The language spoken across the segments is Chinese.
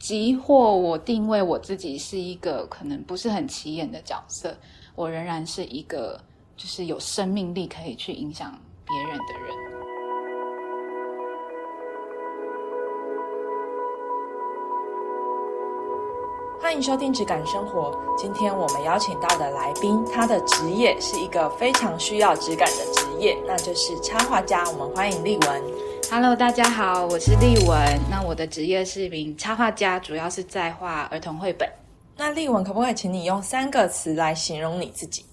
即或我定位我自己是一个可能不是很起眼的角色，我仍然是一个就是有生命力可以去影响别人的人。欢迎收听《质感生活》。今天我们邀请到的来宾，他的职业是一个非常需要质感的职业，那就是插画家。我们欢迎丽文。Hello，大家好，我是丽文。那我的职业是一名插画家，主要是在画儿童绘本。那丽文，可不可以请你用三个词来形容你自己？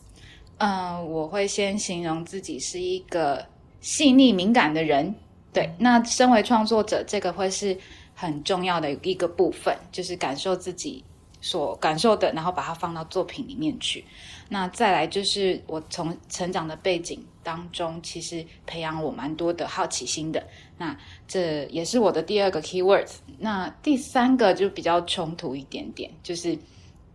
嗯，我会先形容自己是一个细腻敏感的人。对，那身为创作者，这个会是很重要的一个部分，就是感受自己。所感受的，然后把它放到作品里面去。那再来就是我从成长的背景当中，其实培养我蛮多的好奇心的。那这也是我的第二个 key words。那第三个就比较冲突一点点，就是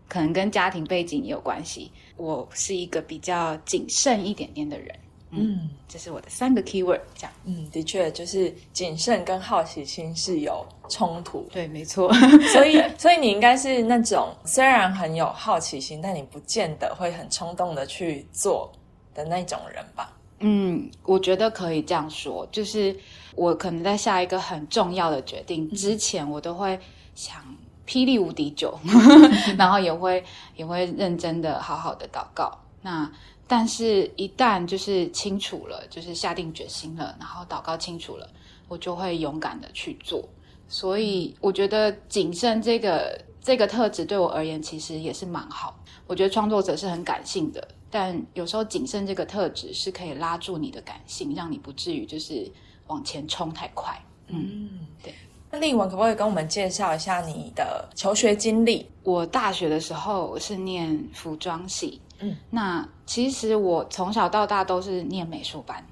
可能跟家庭背景也有关系。我是一个比较谨慎一点点的人。嗯，这是我的三个 keyword，这样。嗯，的确，就是谨慎跟好奇心是有冲突。对，没错。所以，所以你应该是那种虽然很有好奇心，但你不见得会很冲动的去做的那种人吧？嗯，我觉得可以这样说，就是我可能在下一个很重要的决定之前，我都会想霹雳无敌久，然后也会也会认真的好好的祷告。那但是，一旦就是清楚了，就是下定决心了，然后祷告清楚了，我就会勇敢的去做。所以，我觉得谨慎这个这个特质对我而言，其实也是蛮好。我觉得创作者是很感性的，但有时候谨慎这个特质是可以拉住你的感性，让你不至于就是往前冲太快。嗯，对。那丽文可不可以跟我们介绍一下你的求学经历？我大学的时候是念服装系。嗯，那其实我从小到大都是念美术班，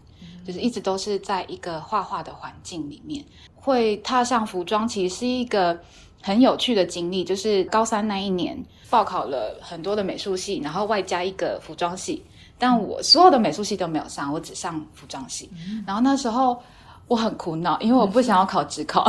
就是一直都是在一个画画的环境里面。会踏上服装，其实是一个很有趣的经历。就是高三那一年，报考了很多的美术系，然后外加一个服装系，但我所有的美术系都没有上，我只上服装系。然后那时候我很苦恼，因为我不想要考职考，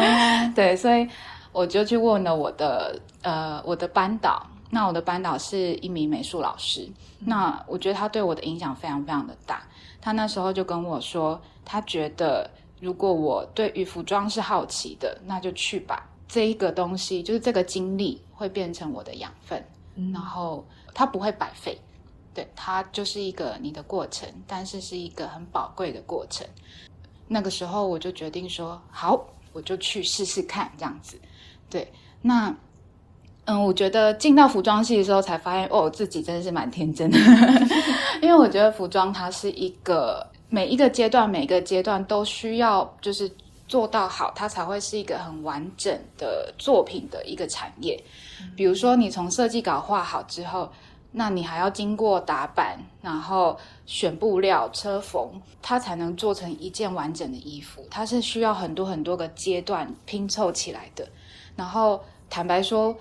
对，所以我就去问了我的呃我的班导。那我的班导是一名美术老师，那我觉得他对我的影响非常非常的大。他那时候就跟我说，他觉得如果我对于服装是好奇的，那就去吧。这一个东西就是这个经历会变成我的养分，然后它不会白费，对，它就是一个你的过程，但是是一个很宝贵的过程。那个时候我就决定说，好，我就去试试看这样子。对，那。嗯，我觉得进到服装系的时候才发现，哦，自己真的是蛮天真的。因为我觉得服装它是一个每一个阶段、每个阶段都需要就是做到好，它才会是一个很完整的作品的一个产业。比如说，你从设计稿画好之后，那你还要经过打版，然后选布料、车缝，它才能做成一件完整的衣服。它是需要很多很多个阶段拼凑起来的。然后坦白说。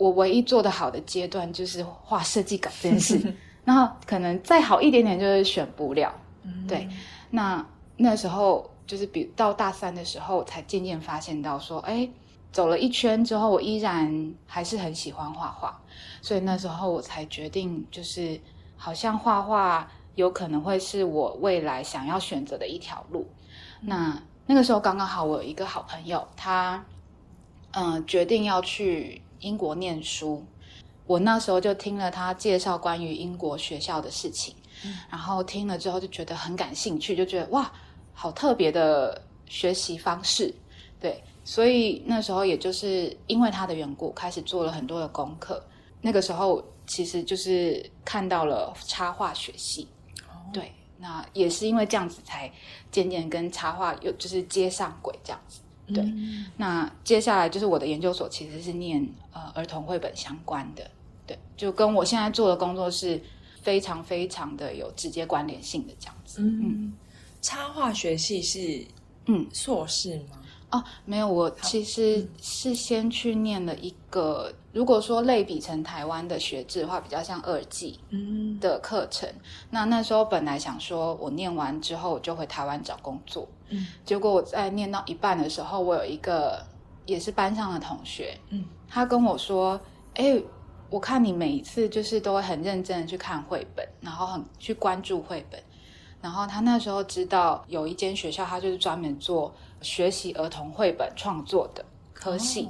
我唯一做的好的阶段就是画设计稿这件事，然后可能再好一点点就是选布料，对。那那时候就是比到大三的时候，才渐渐发现到说，哎，走了一圈之后，我依然还是很喜欢画画，所以那时候我才决定，就是好像画画有可能会是我未来想要选择的一条路。那那个时候刚刚好，我有一个好朋友，他嗯决定要去。英国念书，我那时候就听了他介绍关于英国学校的事情，然后听了之后就觉得很感兴趣，就觉得哇，好特别的学习方式，对，所以那时候也就是因为他的缘故，开始做了很多的功课。那个时候其实就是看到了插画学系，对，那也是因为这样子才渐渐跟插画有就是接上轨这样子。对，那接下来就是我的研究所其实是念呃儿童绘本相关的，对，就跟我现在做的工作是非常非常的有直接关联性的这样子。嗯，插画学系是嗯硕士吗？哦，没有，我其实是先去念了一个，如果说类比成台湾的学制的话，比较像二技的课程。那那时候本来想说，我念完之后就回台湾找工作。嗯，结果我在念到一半的时候，我有一个也是班上的同学，嗯，他跟我说，哎，我看你每一次就是都会很认真的去看绘本，然后很去关注绘本，然后他那时候知道有一间学校，他就是专门做学习儿童绘本创作的科系，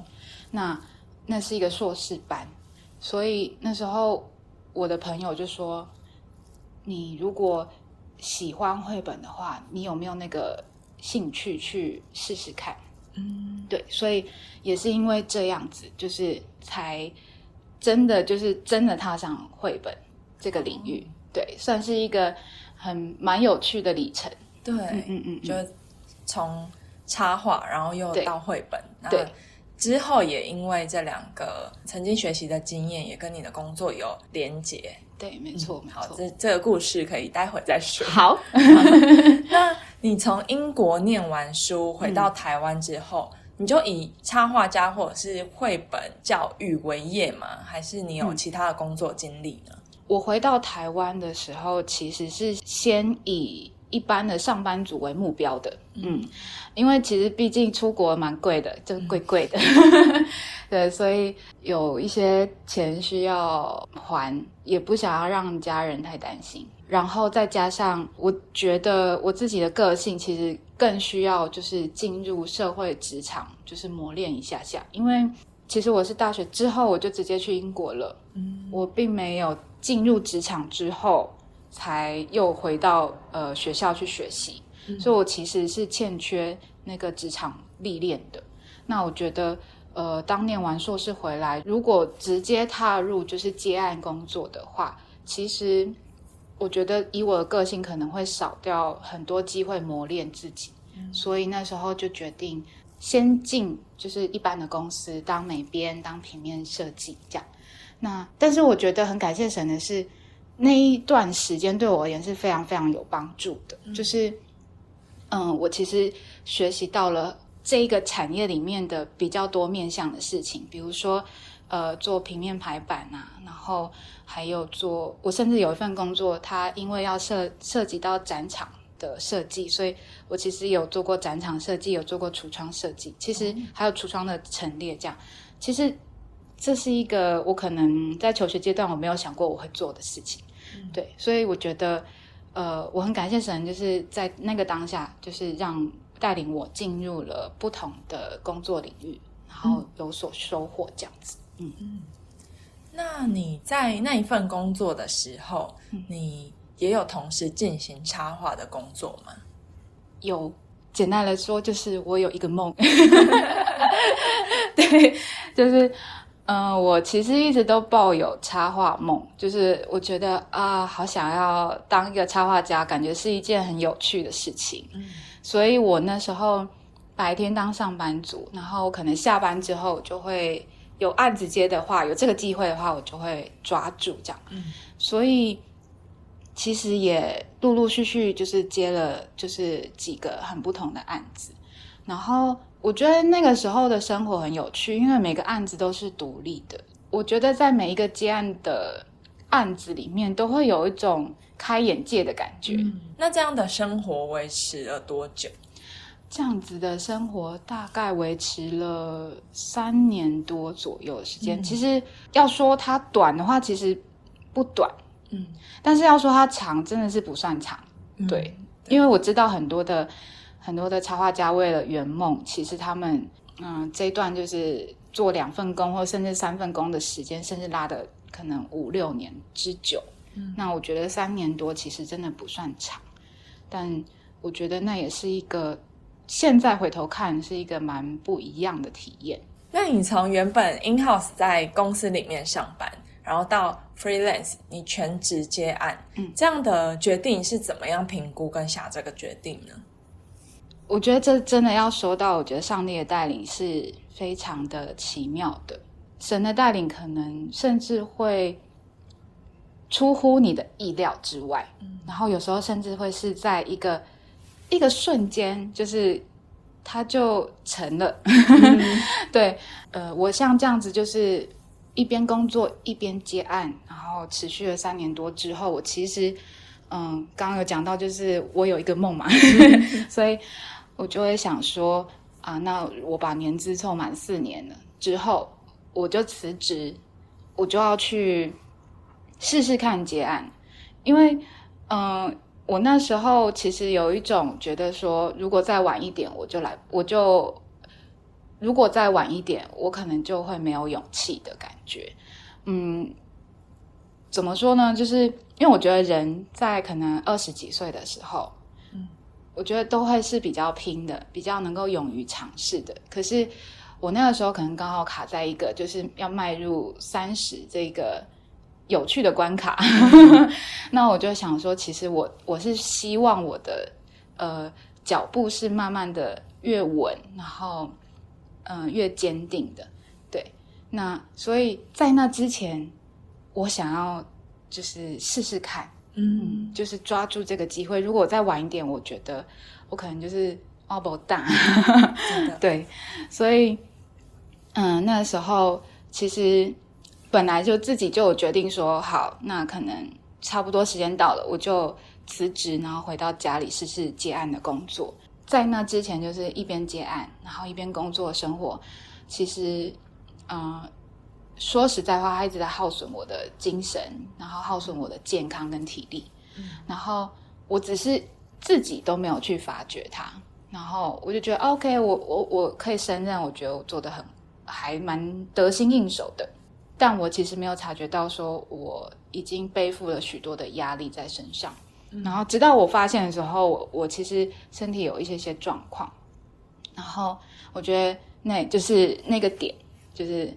那那是一个硕士班，所以那时候我的朋友就说，你如果喜欢绘本的话，你有没有那个兴趣去试试看？嗯，对，所以也是因为这样子，就是才真的就是真的踏上绘本这个领域，对，算是一个很蛮有趣的里程。对，嗯嗯，就从插画，然后又到绘本，对，之后也因为这两个曾经学习的经验，也跟你的工作有连结。对，没错，没错，这这个故事可以待会再说。好，那你从英国念完书回到台湾之后，你就以插画家或者是绘本教育为业吗？还是你有其他的工作经历呢？我回到台湾的时候，其实是先以一般的上班族为目标的。嗯，因为其实毕竟出国蛮贵的，就贵贵的。对，所以有一些钱需要还，也不想要让家人太担心。然后再加上，我觉得我自己的个性其实更需要就是进入社会职场，就是磨练一下下。因为其实我是大学之后我就直接去英国了，嗯，我并没有进入职场之后才又回到呃学校去学习，所以我其实是欠缺那个职场历练的。那我觉得。呃，当念完硕士回来，如果直接踏入就是接案工作的话，其实我觉得以我的个性可能会少掉很多机会磨练自己，所以那时候就决定先进就是一般的公司当美编、当平面设计这样。那但是我觉得很感谢神的是，那一段时间对我而言是非常非常有帮助的，就是嗯，我其实学习到了。这一个产业里面的比较多面向的事情，比如说，呃，做平面排版啊，然后还有做，我甚至有一份工作，它因为要涉涉及到展场的设计，所以我其实有做过展场设计，有做过橱窗设计，其实还有橱窗的陈列这样。其实这是一个我可能在求学阶段我没有想过我会做的事情，对，所以我觉得，呃，我很感谢神，就是在那个当下，就是让。带领我进入了不同的工作领域，然后有所收获，这样子。嗯嗯。那你在那一份工作的时候，你也有同时进行插画的工作吗？有，简单来说，就是我有一个梦。对，就是，嗯，我其实一直都抱有插画梦，就是我觉得啊，好想要当一个插画家，感觉是一件很有趣的事情。嗯。所以我那时候白天当上班族，然后可能下班之后就会有案子接的话，有这个机会的话，我就会抓住这样。嗯，所以其实也陆陆续续就是接了就是几个很不同的案子，然后我觉得那个时候的生活很有趣，因为每个案子都是独立的。我觉得在每一个接案的案子里面，都会有一种。开眼界的感觉。那这样的生活维持了多久？这样子的生活大概维持了三年多左右的时间。其实要说它短的话，其实不短。嗯，但是要说它长，真的是不算长。对，因为我知道很多的很多的插画家为了圆梦，其实他们嗯这一段就是做两份工，或甚至三份工的时间，甚至拉的可能五六年之久。嗯那我觉得三年多其实真的不算长，但我觉得那也是一个现在回头看是一个蛮不一样的体验。那你从原本 in house 在公司里面上班，然后到 freelance 你全职接案，嗯，这样的决定是怎么样评估跟下这个决定呢？我觉得这真的要说到，我觉得上帝的带领是非常的奇妙的，神的带领可能甚至会。出乎你的意料之外，然后有时候甚至会是在一个一个瞬间，就是它就成了。对，呃，我像这样子，就是一边工作一边接案，然后持续了三年多之后，我其实，嗯，刚刚有讲到，就是我有一个梦嘛，所以我就会想说，啊，那我把年资凑满四年了之后，我就辞职，我就要去试试看结案，因为嗯，我那时候其实有一种觉得说，如果再晚一点，我就来，我就如果再晚一点，我可能就会没有勇气的感觉，嗯。怎么说呢？就是因为我觉得人在可能二十几岁的时候，我觉得都会是比较拼的，比较能够勇于尝试的。可是我那个时候可能刚好卡在一个就是要迈入三十这个有趣的关卡，那我就想说，其实我我是希望我的呃脚步是慢慢的越稳，然后嗯越坚定的。对，那所以在那之前。我想要就是试试看，嗯，就是抓住这个机会。如果再晚一点，我觉得我可能就是奥博大，对。所以，嗯，那时候其实本来就自己就有决定说，好，那可能差不多时间到了，我就辞职，然后回到家里试试接案的工作。在那之前，就是一边接案，然后一边工作生活。其实，嗯。说实在话，他一直在耗损我的精神，然后耗损我的健康跟体力。嗯，然后我只是自己都没有去发觉它，然后我就觉得 OK，我我我可以胜任，我觉得我做的很还蛮得心应手的。但我其实没有察觉到，说我已经背负了许多的压力在身上。然后直到我发现的时候，我我其实身体有一些些状况。然后我觉得那就是那个点，就是。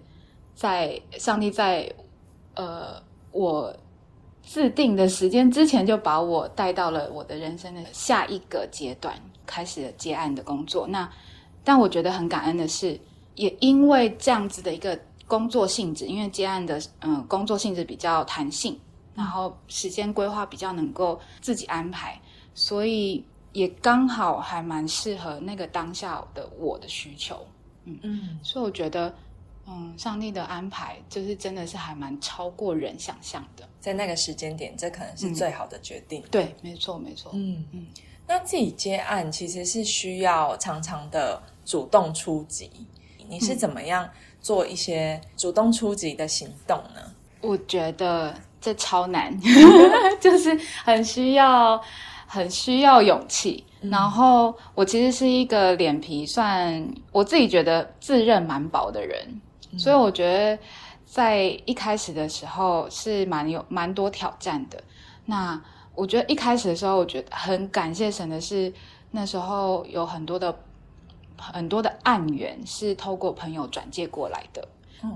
在上帝在呃我制定的时间之前，就把我带到了我的人生的下一个阶段，开始了接案的工作。那但我觉得很感恩的是，也因为这样子的一个工作性质，因为接案的嗯工作性质比较弹性，然后时间规划比较能够自己安排，所以也刚好还蛮适合那个当下的我的需求。嗯嗯，所以我觉得。嗯，上帝的安排就是真的是还蛮超过人想象的，在那个时间点，这可能是最好的决定。对，没错，没错。嗯嗯，那自己接案其实是需要常常的主动出击，你是怎么样做一些主动出击的行动呢？我觉得这超难，就是很需要很需要勇气。然后我其实是一个脸皮算我自己觉得自认蛮薄的人。所以我觉得，在一开始的时候是蛮有蛮多挑战的。那我觉得一开始的时候，我觉得很感谢神的是，那时候有很多的很多的案源是透过朋友转介过来的。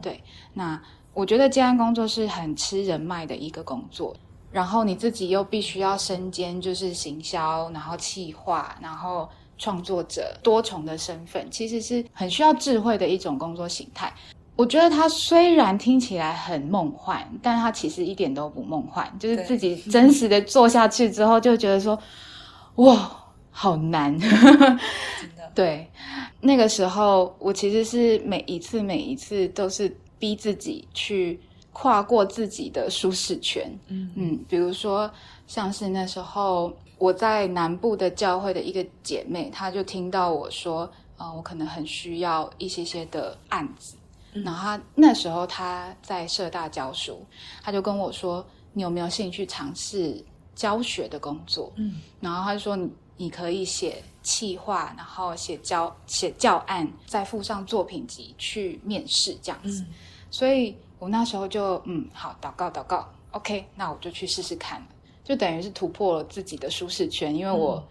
对，那我觉得接案工作是很吃人脉的一个工作，然后你自己又必须要身兼就是行销，然后企划，然后创作者多重的身份，其实是很需要智慧的一种工作形态。我觉得它虽然听起来很梦幻，但它其实一点都不梦幻。就是自己真实的做下去之后，就觉得说，哇，好难。真的。对，那个时候我其实是每一次每一次都是逼自己去跨过自己的舒适圈。嗯嗯，比如说像是那时候我在南部的教会的一个姐妹，她就听到我说，啊，我可能很需要一些些的案子。然后他那时候他在社大教书，他就跟我说：“你有没有兴趣尝试教学的工作？”嗯，然后他就说：“你你可以写企划，然后写教写教案，再附上作品集去面试这样子。”所以我那时候就嗯，好，祷告祷告，OK，那我就去试试看，就等于是突破了自己的舒适圈，因为我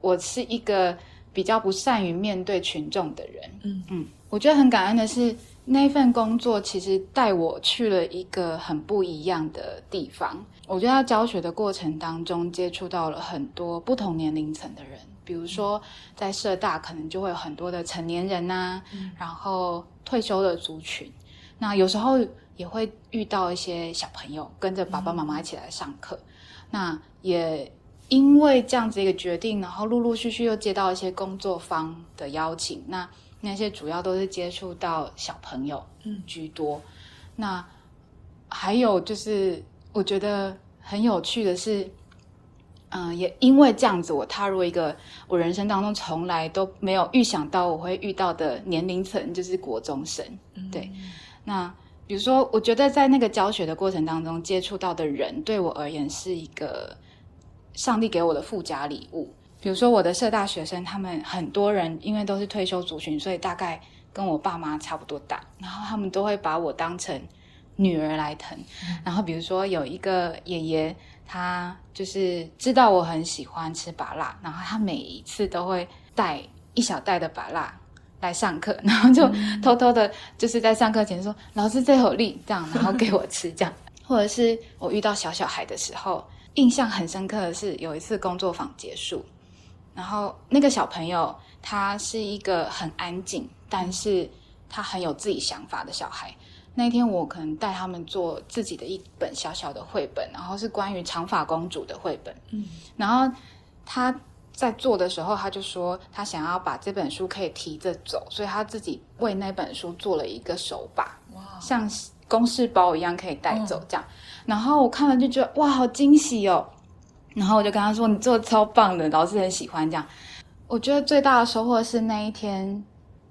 我是一个比较不善于面对群众的人。嗯嗯，我觉得很感恩的是。那份工作其实带我去了一个很不一样的地方。我觉得在教学的过程当中，接触到了很多不同年龄层的人，比如说在社大，可能就会有很多的成年人呐，然后退休的族群。那有时候也会遇到一些小朋友跟着爸爸妈妈一起来上课。那也因为这样子一个决定，然后陆陆续续又接到一些工作方的邀请。那那些主要都是接触到小朋友，嗯，居多。那还有就是，我觉得很有趣的是，嗯，也因为这样子，我踏入一个我人生当中从来都没有预想到我会遇到的年龄层，就是国中生。对，那比如说，我觉得在那个教学的过程当中接触到的人，对我而言是一个上帝给我的附加礼物。比如说，我的社大学生，他们很多人因为都是退休族群，所以大概跟我爸妈差不多大，然后他们都会把我当成女儿来疼。然后，比如说有一个爷爷。他就是知道我很喜欢吃拔辣，然后他每一次都会带一小袋的拔辣来上课，然后就偷偷的，就是在上课前说：“老师最有力。”这样，然后给我吃这样。或者是我遇到小小孩的时候，印象很深刻的是有一次工作坊结束，然后那个小朋友他是一个很安静，但是他很有自己想法的小孩。那天我可能带他们做自己的一本小小的绘本，然后是关于长发公主的绘本。嗯，然后他在做的时候，他就说他想要把这本书可以提着走，所以他自己为那本书做了一个手把，哇，像公事包一样可以带走这样。然后我看了就觉得哇，好惊喜哦！然后我就跟他说：“你做的超棒的，老师很喜欢这样。”我觉得最大的收获是那一天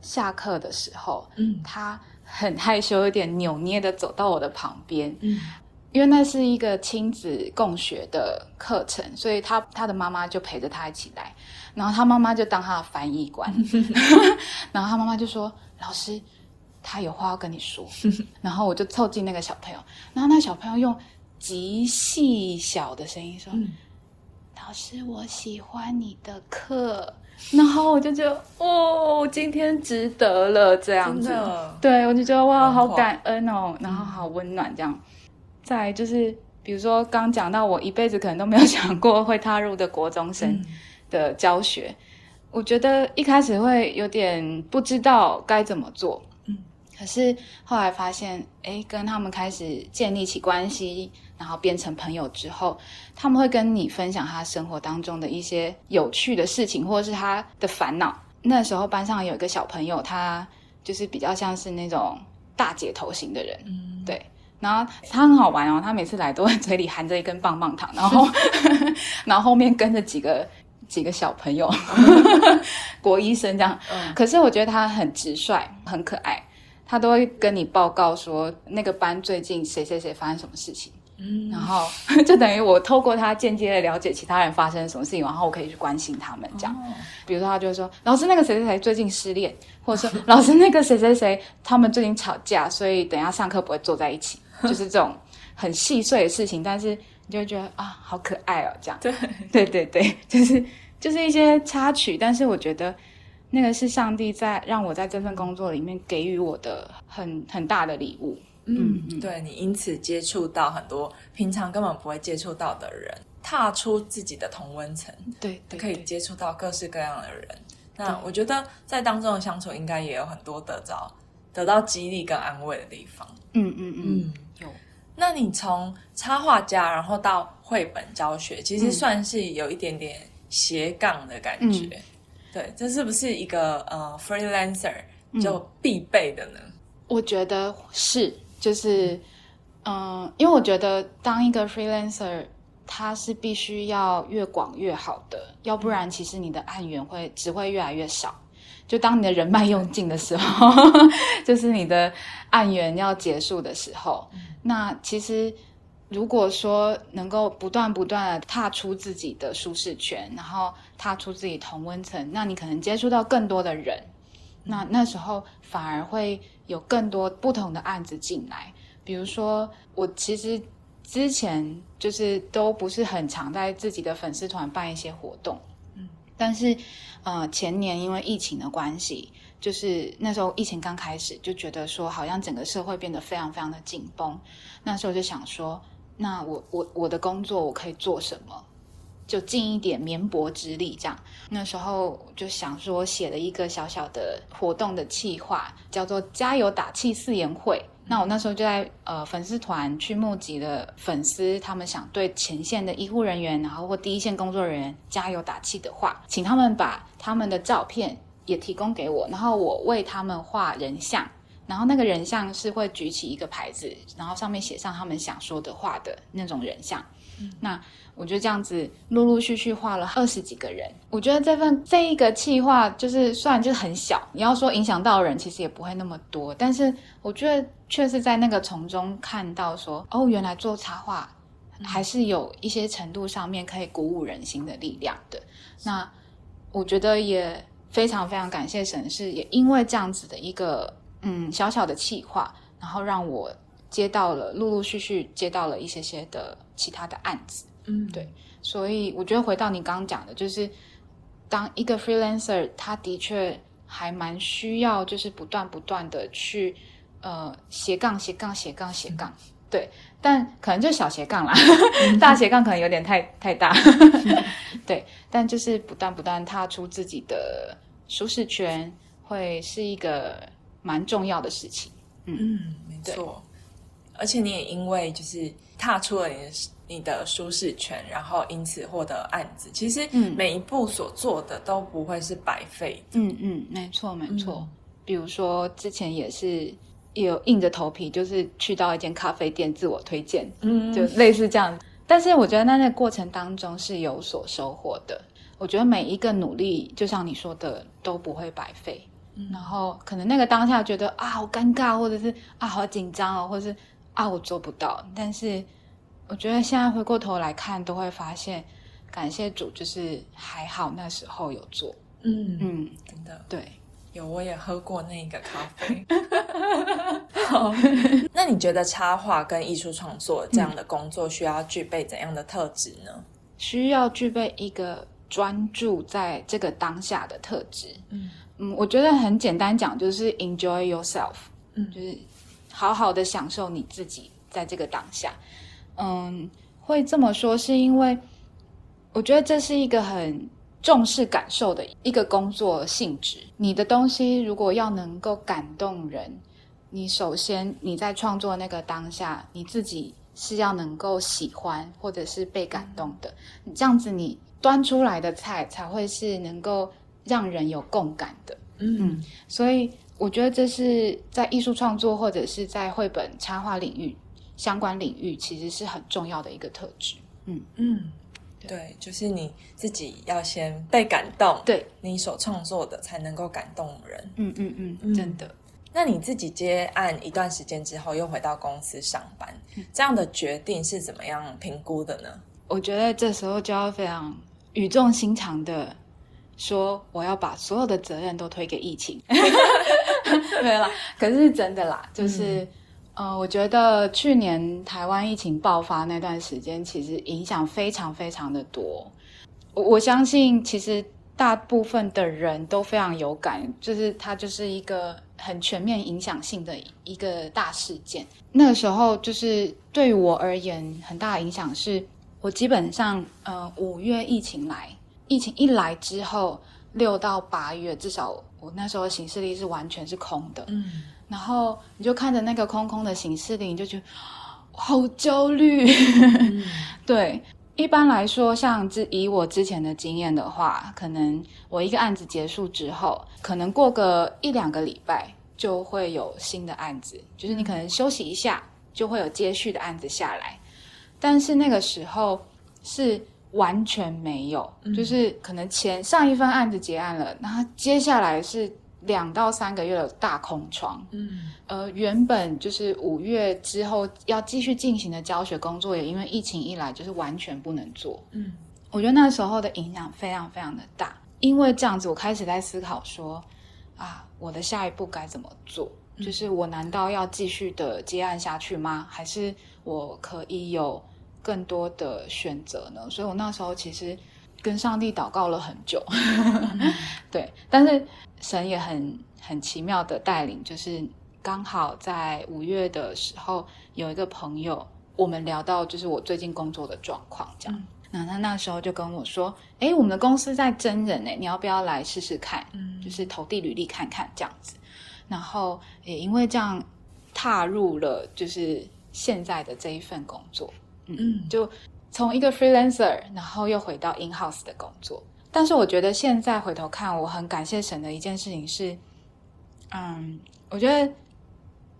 下课的时候，嗯，他。很害羞，有点扭捏的走到我的旁边，嗯，因为那是一个亲子共学的课程，所以他他的妈妈就陪着他一起来，然后他妈妈就当他的翻译官，然后他妈妈就说：“老师，他有话要跟你说。”然后我就凑近那个小朋友，然后那小朋友用极细小的声音说：“老师，我喜欢你的课。”然后我就觉得，哦，今天值得了这样子，对我就觉得哇，好感恩哦，然后好温暖这样。再就是，比如说刚讲到我一辈子可能都没有 想过会踏入的国中生的教学，我觉得一开始会有点不知道该怎么做，嗯，可是后来发现，哎，跟他们开始建立起关系。然后变成朋友之后，他们会跟你分享他生活当中的一些有趣的事情，或者是他的烦恼。那时候班上有一个小朋友，他就是比较像是那种大姐头型的人，嗯对。然后他很好玩哦，他每次来都会嘴里含着一根棒棒糖，然后 然后后面跟着几个几个小朋友，国医生这样。可是我觉得他很直率，很可爱，他都会跟你报告说那个班最近谁谁谁发生什么事情。然后 就等于我透过他间接的了解其他人发生什么事情，然后我可以去关心他们这样。比如说他就会说：“老师，那个谁谁谁最近失恋，或者说 老师那个谁谁谁他们最近吵架，所以等下上课不会坐在一起。”就是这种很细碎的事情，但是你就会觉得啊，好可爱哦，这样。对对对对，就是就是一些插曲，但是我觉得那个是上帝在让我在这份工作里面给予我的很很大的礼物。嗯，对你因此接触到很多平常根本不会接触到的人，踏出自己的同温层，对，可以接触到各式各样的人。那我觉得在当中的相处，应该也有很多得到得到激励跟安慰的地方。嗯嗯嗯，有。那你从插画家，然后到绘本教学，其实算是有一点点斜杠的感觉。对，这是不是一个呃 freelancer 就必备的呢？我觉得是。就是，嗯，因为我觉得当一个 freelancer，他是必须要越广越好的，要不然其实你的案源会只会越来越少。就当你的人脉用尽的时候，就是你的案源要结束的时候，那其实如果说能够不断不断的踏出自己的舒适圈，然后踏出自己同温层，那你可能接触到更多的人，那那时候反而会。有更多不同的案子进来，比如说我其实之前就是都不是很常在自己的粉丝团办一些活动，嗯，但是呃前年因为疫情的关系，就是那时候疫情刚开始，就觉得说好像整个社会变得非常非常的紧绷，那时候就想说，那我我我的工作我可以做什么？就尽一点绵薄之力，这样。那时候就想说，写了一个小小的活动的企划，叫做“加油打气四言会”。那我那时候就在呃粉丝团去募集了粉丝，他们想对前线的医护人员，然后或第一线工作人员加油打气的话，请他们把他们的照片也提供给我，然后我为他们画人像，然后那个人像是会举起一个牌子，然后上面写上他们想说的话的那种人像。那我就这样子陆陆续续画了二十几个人。我觉得这份这一个企划就是虽然就是很小，你要说影响到人，其实也不会那么多。但是我觉得确实在那个从中看到说，哦，原来做插画还是有一些程度上面可以鼓舞人心的力量的。那我觉得也非常非常感谢神，是也因为这样子的一个嗯小小的企划，然后让我接到了陆陆续续接到了一些些的。其他的案子，嗯，对，所以我觉得回到你刚刚讲的，就是当一个 freelancer，他的确还蛮需要，就是不断不断的去呃斜杠斜杠斜杠斜杠，对，但可能就小斜杠啦，大斜杠可能有点太太大，对，但就是不断不断踏出自己的舒适圈，会是一个蛮重要的事情，嗯，没错。而且你也因为就是踏出了你的你的舒适圈，然后因此获得案子。其实，每一步所做的都不会是白费。嗯嗯，没错没错。比如说之前也是有硬着头皮，就是去到一间咖啡店自我推荐，嗯，就类似这样。但是我觉得在那个过程当中是有所收获的。我觉得每一个努力，就像你说的，都不会白费。然后可能那个当下觉得啊好尴尬，或者是啊好紧张哦，或者是。啊，我做不到，但是我觉得现在回过头来看，都会发现感谢主，就是还好那时候有做。嗯嗯，真的对，有我也喝过那个咖啡。好，那你觉得插画跟艺术创作这样的工作需要具备怎样的特质呢？需要具备一个专注在这个当下的特质。嗯嗯，我觉得很简单讲，就是 enjoy yourself。嗯，就是。好好的享受你自己在这个当下，嗯，会这么说是因为我觉得这是一个很重视感受的一个工作性质。你的东西如果要能够感动人，你首先你在创作那个当下，你自己是要能够喜欢或者是被感动的，这样子你端出来的菜才会是能够让人有共感的。嗯，所以。我觉得这是在艺术创作或者是在绘本插画领域相关领域，其实是很重要的一个特质。嗯嗯，对，就是你自己要先被感动，对你所创作的才能够感动人。嗯嗯嗯，真的。那你自己接案一段时间之后，又回到公司上班，这样的决定是怎么样评估的呢？我觉得这时候就要非常语重心长的说，我要把所有的责任都推给疫情。对啦，可是真的啦，就是，呃，我觉得去年台湾疫情爆发那段时间，其实影响非常非常的多。我我相信，其实大部分的人都非常有感，就是它就是一个很全面影响性的一个大事件。那个时候，就是对我而言，很大的影响是，我基本上，呃，五月疫情来，疫情一来之后，六到八月至少。我那时候的行事历是完全是空的，嗯，然后你就看着那个空空的行事历，你就觉得好焦虑。对，一般来说，像之以我之前的经验的话，可能我一个案子结束之后，可能过个一两个礼拜就会有新的案子，就是你可能休息一下，就会有接续的案子下来。但是那个时候是。完全没有，就是可能前上一份案子结案了，那接下来是两到三个月的大空窗。嗯，呃，原本就是五月之后要继续进行的教学工作，也因为疫情一来，就是完全不能做。嗯，我觉得那时候的影响非常非常的大，因为这样子，我开始在思考说，啊，我的下一步该怎么做？就是我难道要继续的接案下去吗？还是我可以有？更多的选择呢，所以我那时候其实跟上帝祷告了很久，对，但是神也很很奇妙的带领，就是刚好在五月的时候有一个朋友，我们聊到就是我最近工作的状况，这样，那他那时候就跟我说，哎，我们的公司在真人哎，你要不要来试试看？嗯，就是投递履历看看这样子，然后也因为这样踏入了就是现在的这一份工作。嗯，就从一个 freelancer，然后又回到 in house 的工作。但是我觉得现在回头看，我很感谢神的一件事情是，嗯，我觉得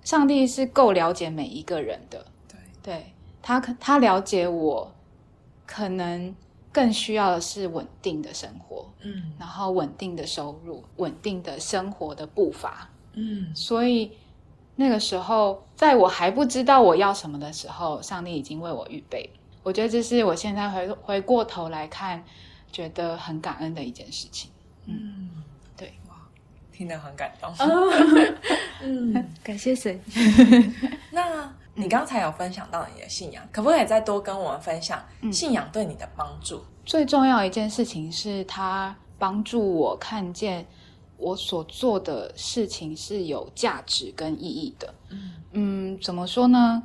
上帝是够了解每一个人的，对，对他可他了解我，可能更需要的是稳定的生活，嗯然后稳定的收入，稳定的生活的步伐。嗯所以那个时候，在我还不知道我要什么的时候，上帝已经为我预备。我觉得这是我现在回回过头来看，觉得很感恩的一件事情。嗯，对，哇，听得很感动。哦 嗯，感谢神。那你刚才有分享到你的信仰，可不可以再多跟我们分享信仰对你的帮助？最重要一件事情是，它帮助我看见我所做的事情是有价值跟意义的。嗯嗯，怎么说呢？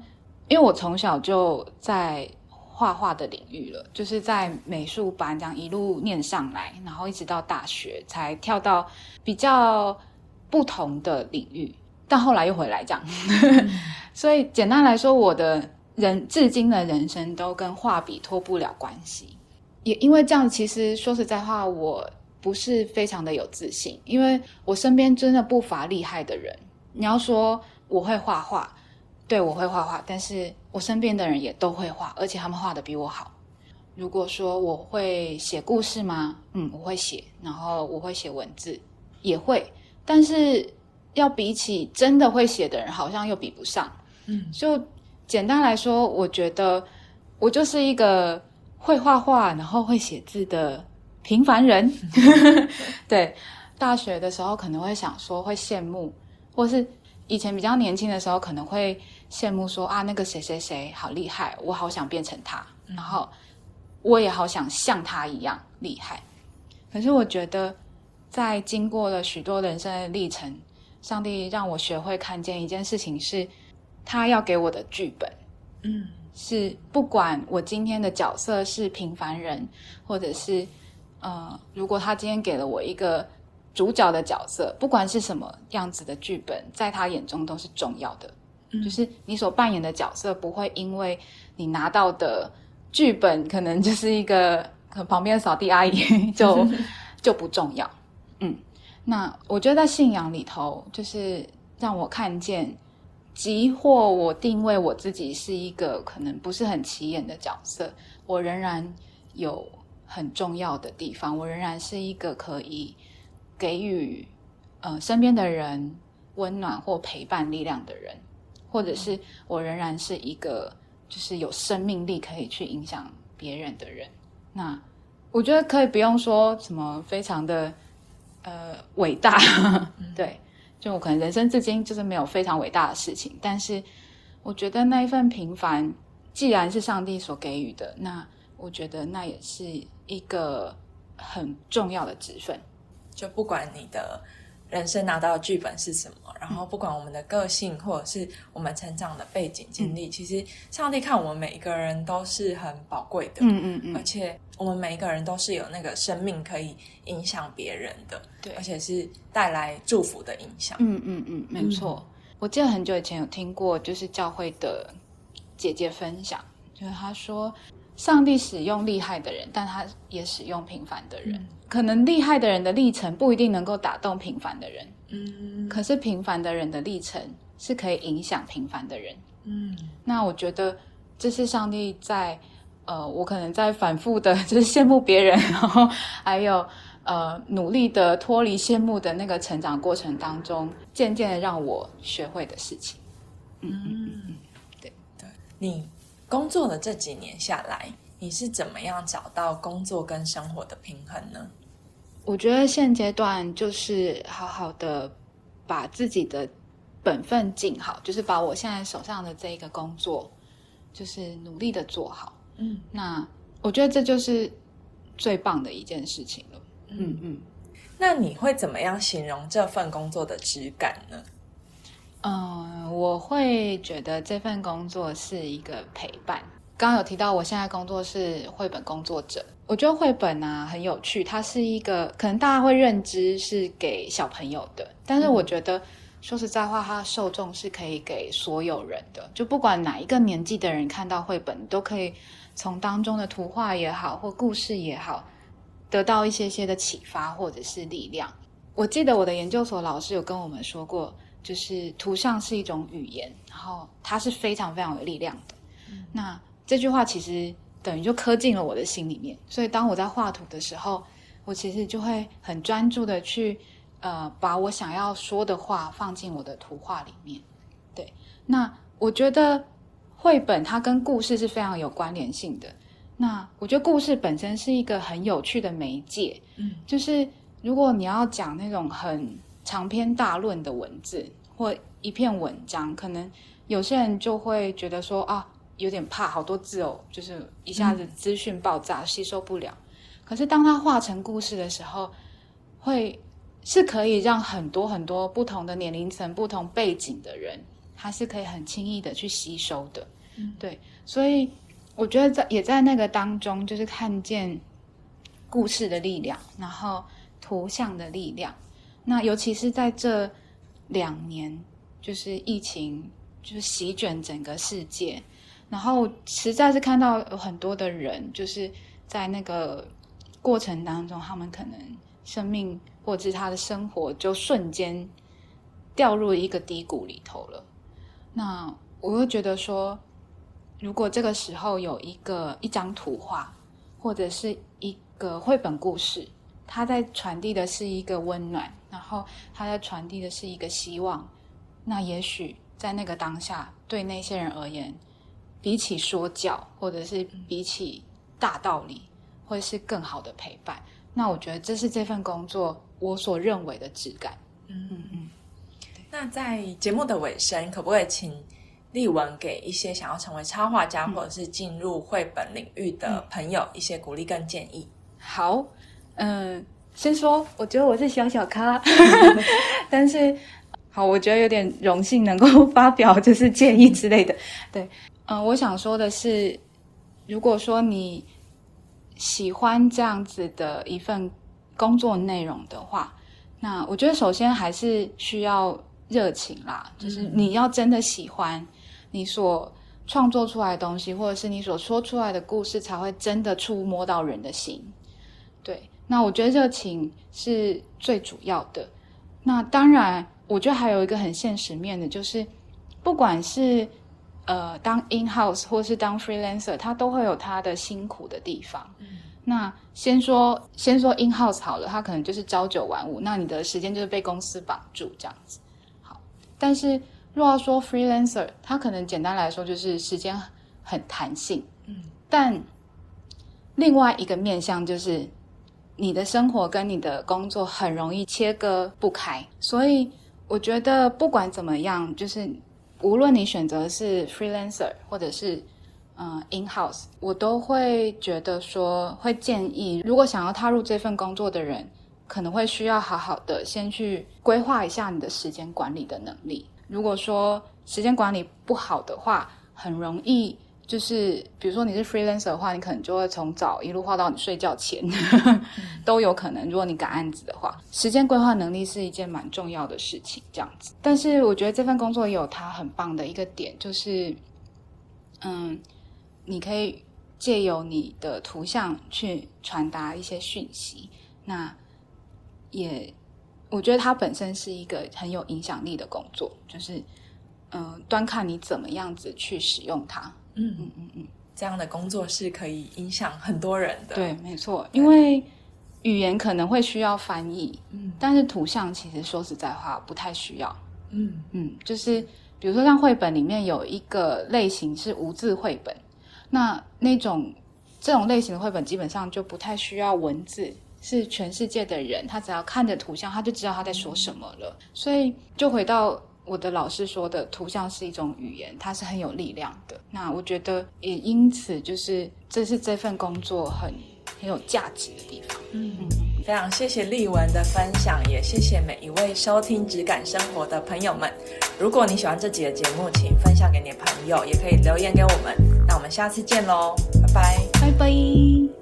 因为我从小就在画画的领域了，就是在美术班这样一路念上来，然后一直到大学才跳到比较不同的领域，但后来又回来这样。所以简单来说，我的人至今的人生都跟画笔脱不了关系。也因为这样，其实说实在话，我不是非常的有自信，因为我身边真的不乏厉害的人。你要说我会画画，对我会画画，但是我身边的人也都会画，而且他们画的比我好。如果说我会写故事吗？嗯，我会写，然后我会写文字，也会，但是要比起真的会写的人，好像又比不上。嗯就简单来说，我觉得我就是一个会画画，然后会写字的平凡人。对，大学的时候可能会想说会羡慕，或是以前比较年轻的时候可能会羡慕说啊，那个谁谁谁好厉害，我好想变成他，然后我也好想像他一样厉害。可是我觉得，在经过了许多人生的历程，上帝让我学会看见一件事情是，他要给我的剧本嗯是不管我今天的角色是平凡人，或者是呃，如果他今天给了我一个主角的角色，不管是什么样子的剧本，在他眼中都是重要的。嗯就是你所扮演的角色不会因为你拿到的剧本可能就是一个可旁边的扫地阿姨就 就不重要。嗯，那我觉得在信仰里头，就是让我看见，即或我定位我自己是一个可能不是很起眼的角色，我仍然有很重要的地方，我仍然是一个可以给予呃身边的人温暖或陪伴力量的人，或者是我仍然是一个就是有生命力可以去影响别人的人。那我觉得可以不用说什么非常的呃伟大，对，就我可能人生至今就是没有非常伟大的事情，但是我觉得那一份平凡，既然是上帝所给予的，那我觉得那也是一个很重要的职分。就不管你的人生拿到的剧本是什么，然后不管我们的个性或者是我们成长的背景经历，其实上帝看我们每一个人都是很宝贵的，嗯嗯而且我们每一个人都是有那个生命可以影响别人的，对而且是带来祝福的影响。嗯嗯嗯，没错。我记得很久以前有听过，就是教会的姐姐分享，就是她说，上帝使用厉害的人，但他也使用平凡的人。可能厉害的人的历程不一定能够打动平凡的人，嗯可是平凡的人的历程是可以影响平凡的人。嗯那我觉得这是上帝在呃，我可能在反复的就是羡慕别人，然后还有呃努力的脱离羡慕的那个成长过程当中，渐渐的让我学会的事情。嗯，对对，你工作的这几年下来，你是怎么样找到工作跟生活的平衡呢？我觉得现阶段就是好好的把自己的本分尽好，就是把我现在手上的这一个工作，就是努力的做好。嗯那我觉得这就是最棒的一件事情了。嗯嗯。那你会怎么样形容这份工作的质感呢？嗯，我会觉得这份工作是一个陪伴。刚刚有提到，我现在工作是绘本工作者。我觉得绘本啊很有趣，它是一个可能大家会认知是给小朋友的，但是我觉得、说实在话，它的受众是可以给所有人的，就不管哪一个年纪的人看到绘本，都可以从当中的图画也好，或故事也好，得到一些些的启发或者是力量。我记得我的研究所老师有跟我们说过，就是图像是一种语言，然后它是非常非常有力量的。那这句话其实等于就刻进了我的心里面，所以当我在画图的时候，我其实就会很专注的去呃把我想要说的话放进我的图画里面。对，那我觉得绘本它跟故事是非常有关联性的。那我觉得故事本身是一个很有趣的媒介，嗯，就是如果你要讲那种很长篇大论的文字或一篇文章，可能有些人就会觉得说啊。有点怕，好多字哦，就是一下子资讯爆炸，吸收不了。可是当它化成故事的时候，会是可以让很多很多不同的年龄层、不同背景的人，他是可以很轻易的去吸收的。对，所以我觉得在也在那个当中，就是看见故事的力量，然后图像的力量。那尤其是在这两年，就是疫情就是席卷整个世界。然后实在是看到有很多的人，就是在那个过程当中，他们可能生命或者是他的生活就瞬间掉入一个低谷里头了。那我会觉得说，如果这个时候有一个一张图画，或者是一个绘本故事，它在传递的是一个温暖，然后他在传递的是一个希望，那也许在那个当下，对那些人而言。比起说教，或者是比起大道理，会是更好的陪伴。那我觉得这是这份工作我所认为的质感。嗯嗯嗯。那在节目的尾声，可不可以请丽文给一些想要成为插画家或者是进入绘本领域的朋友一些鼓励跟建议？好，嗯，先说，我觉得我是小小咖，但是好，我觉得有点荣幸能够发表就是建议之类的，对。嗯，我想说的是，如果说你喜欢这样子的一份工作内容的话，那我觉得首先还是需要热情啦，就是你要真的喜欢你所创作出来的东西，或者是你所说出来的故事，才会真的触摸到人的心。对，那我觉得热情是最主要的。那当然，我觉得还有一个很现实面的，就是不管是。呃，当 in house 或是当 freelancer，他都会有他的辛苦的地方。那先说先说 in house 好了，他可能就是朝九晚五，那你的时间就是被公司绑住这样子。好，但是若要说 freelancer，他可能简单来说就是时间很弹性。嗯，但另外一个面向就是你的生活跟你的工作很容易切割不开，所以我觉得不管怎么样，就是。无论你选择是 freelancer 或者是嗯 in house，我都会觉得说会建议，如果想要踏入这份工作的人，可能会需要好好的先去规划一下你的时间管理的能力。如果说时间管理不好的话，很容易。就是比如说你是 freelancer 的话，你可能就会从早一路画到你睡觉前，都有可能。如果你赶案子的话，时间规划能力是一件蛮重要的事情。这样子，但是我觉得这份工作也有它很棒的一个点，就是，嗯，你可以借由你的图像去传达一些讯息。那也，我觉得它本身是一个很有影响力的工作，就是，嗯，端看你怎么样子去使用它。嗯嗯嗯嗯，这样的工作是可以影响很多人的。对，没错，因为语言可能会需要翻译，嗯，但是图像其实说实在话不太需要。嗯嗯，就是比如说像绘本里面有一个类型是无字绘本，那那种这种类型的绘本基本上就不太需要文字，是全世界的人他只要看着图像他就知道他在说什么了。所以就回到。我的老师说的，图像是一种语言，它是很有力量的。那我觉得也因此，就是这是这份工作很很有价值的地方。嗯，非常谢谢丽文的分享，也谢谢每一位收听《质感生活》的朋友们。如果你喜欢这集的节目，请分享给你的朋友，也可以留言给我们。那我们下次见喽，拜拜，拜拜。